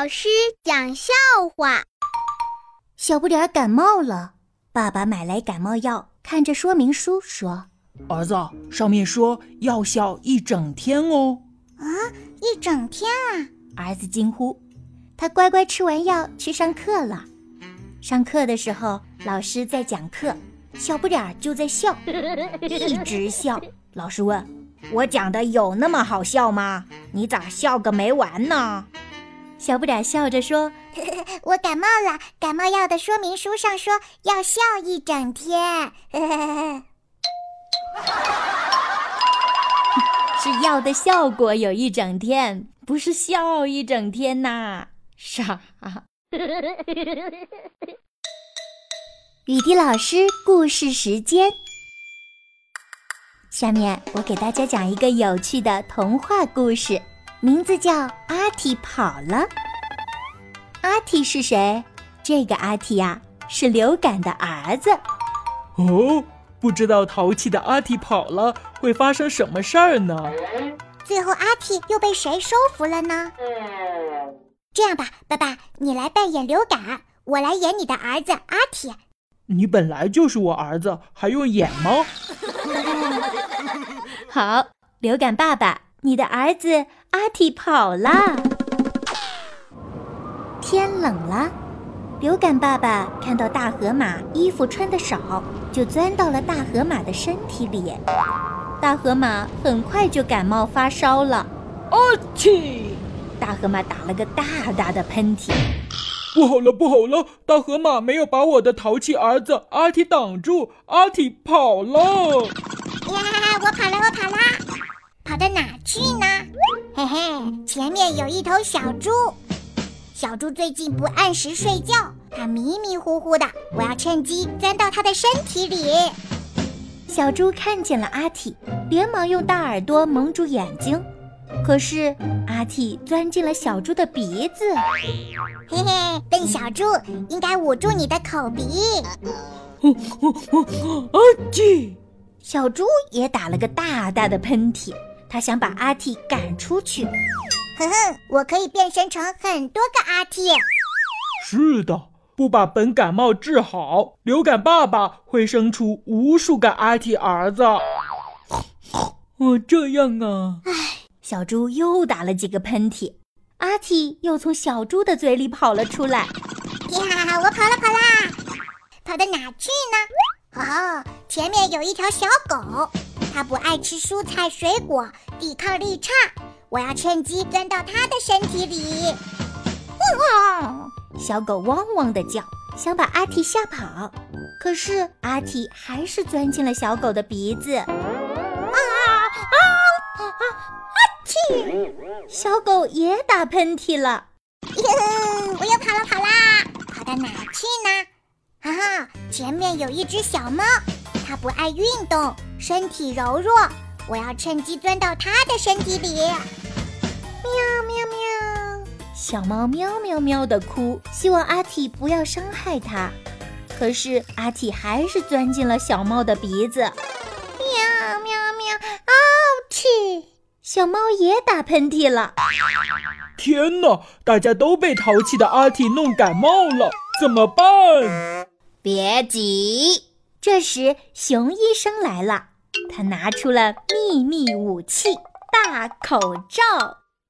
老师讲笑话。小不点儿感冒了，爸爸买来感冒药，看着说明书说：“儿子，上面说药效一整天哦。”啊，一整天啊！儿子惊呼。他乖乖吃完药去上课了。上课的时候，老师在讲课，小不点儿就在笑，一直笑。老师问。我讲的有那么好笑吗？你咋笑个没完呢？小不点笑着说：“我感冒了，感冒药的说明书上说要笑一整天。是药的效果有一整天，不是笑一整天呐，傻。”雨滴老师故事时间。下面我给大家讲一个有趣的童话故事，名字叫《阿提跑了》。阿提是谁？这个阿提呀，是流感的儿子。哦，不知道淘气的阿提跑了会发生什么事儿呢？最后阿提又被谁收服了呢？这样吧，爸爸，你来扮演流感，我来演你的儿子阿提。你本来就是我儿子，还用演吗？好，流感爸爸，你的儿子阿提跑了。天冷了，流感爸爸看到大河马衣服穿的少，就钻到了大河马的身体里。大河马很快就感冒发烧了。阿嚏！大河马打了个大大的喷嚏。不好了，不好了！大河马没有把我的淘气儿子阿提挡住，阿提跑了。呀，我跑了，我跑了，跑到哪去呢？嘿嘿，前面有一头小猪。小猪最近不按时睡觉，它迷迷糊糊的，我要趁机钻到它的身体里。小猪看见了阿嚏，连忙用大耳朵蒙住眼睛。可是阿嚏钻进了小猪的鼻子，嘿嘿，笨小猪，应该捂住你的口鼻。阿嚏！小猪也打了个大大的喷嚏，他想把阿嚏赶出去。哼哼，我可以变身成很多个阿嚏。是的，不把本感冒治好，流感爸爸会生出无数个阿嚏儿子。哦，这样啊。唉。小猪又打了几个喷嚏，阿嚏又从小猪的嘴里跑了出来。呀，我跑了，跑啦，跑到哪去呢？哦，前面有一条小狗，它不爱吃蔬菜水果，抵抗力差。我要趁机钻到它的身体里。汪汪！小狗汪汪的叫，想把阿提吓跑，可是阿提还是钻进了小狗的鼻子。啊啊啊啊！小狗也打喷嚏了，我又跑了跑啦，跑到哪去呢？哈哈，前面有一只小猫，它不爱运动，身体柔弱，我要趁机钻到它的身体里。喵喵喵，小猫喵喵喵的哭，希望阿体不要伤害它，可是阿体还是钻进了小猫的鼻子。喵喵喵，啊嚏！小猫也打喷嚏了！天哪，大家都被淘气的阿嚏弄感冒了，怎么办？别急，这时熊医生来了，他拿出了秘密武器——大口罩。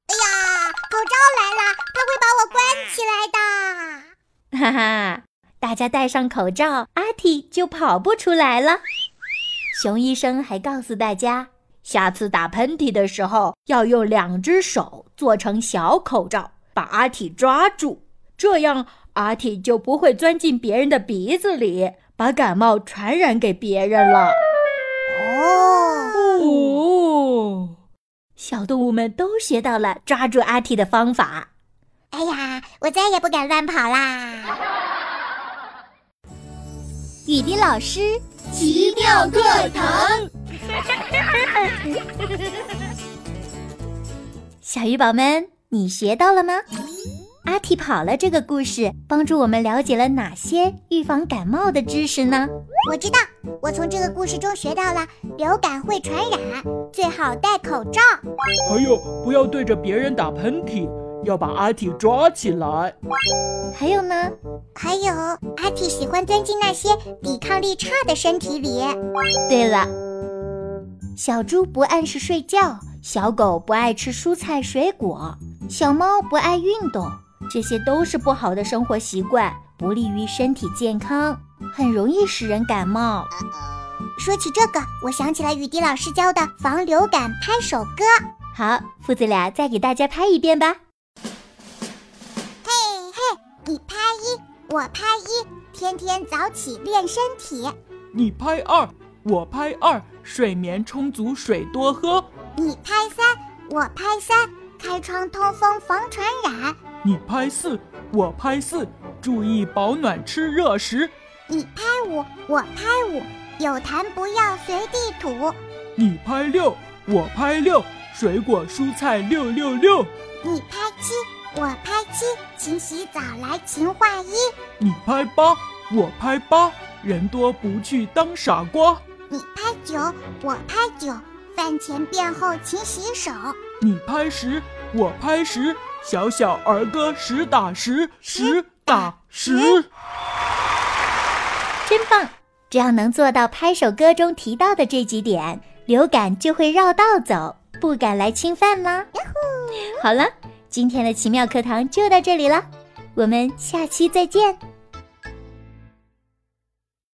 哎呀，口罩来了，他会把我关起来的！哈哈，大家戴上口罩，阿嚏就跑不出来了。熊医生还告诉大家。下次打喷嚏的时候，要用两只手做成小口罩，把阿嚏抓住，这样阿嚏就不会钻进别人的鼻子里，把感冒传染给别人了。哦哦，小动物们都学到了抓住阿嚏的方法。哎呀，我再也不敢乱跑啦！雨滴老师奇妙课堂。小鱼宝们，你学到了吗？阿嚏跑了这个故事，帮助我们了解了哪些预防感冒的知识呢？我知道，我从这个故事中学到了流感会传染，最好戴口罩。还有，不要对着别人打喷嚏，要把阿嚏抓起来。还有呢？还有，阿嚏喜欢钻进那些抵抗力差的身体里。对了，小猪不按时睡觉，小狗不爱吃蔬菜水果，小猫不爱运动，这些都是不好的生活习惯，不利于身体健康，很容易使人感冒。说起这个，我想起了雨滴老师教的防流感拍手歌。好，父子俩再给大家拍一遍吧。嘿嘿，你拍一，我拍一，天天早起练身体。你拍二，我拍二，睡眠充足，水多喝。你拍三，我拍三，开窗通风防传染。你拍四，我拍四，注意保暖，吃热食。你拍五，我拍五。有痰不要随地吐。你拍六，我拍六，水果蔬菜六六六。你拍七，我拍七，勤洗澡来勤换衣。你拍八，我拍八，人多不去当傻瓜。你拍九，我拍九，饭前便后勤洗手。你拍十，我拍十，小小儿歌实打实，实打实。真棒！只要能做到拍手歌中提到的这几点，流感就会绕道走，不敢来侵犯啦。好了，今天的奇妙课堂就到这里了，我们下期再见。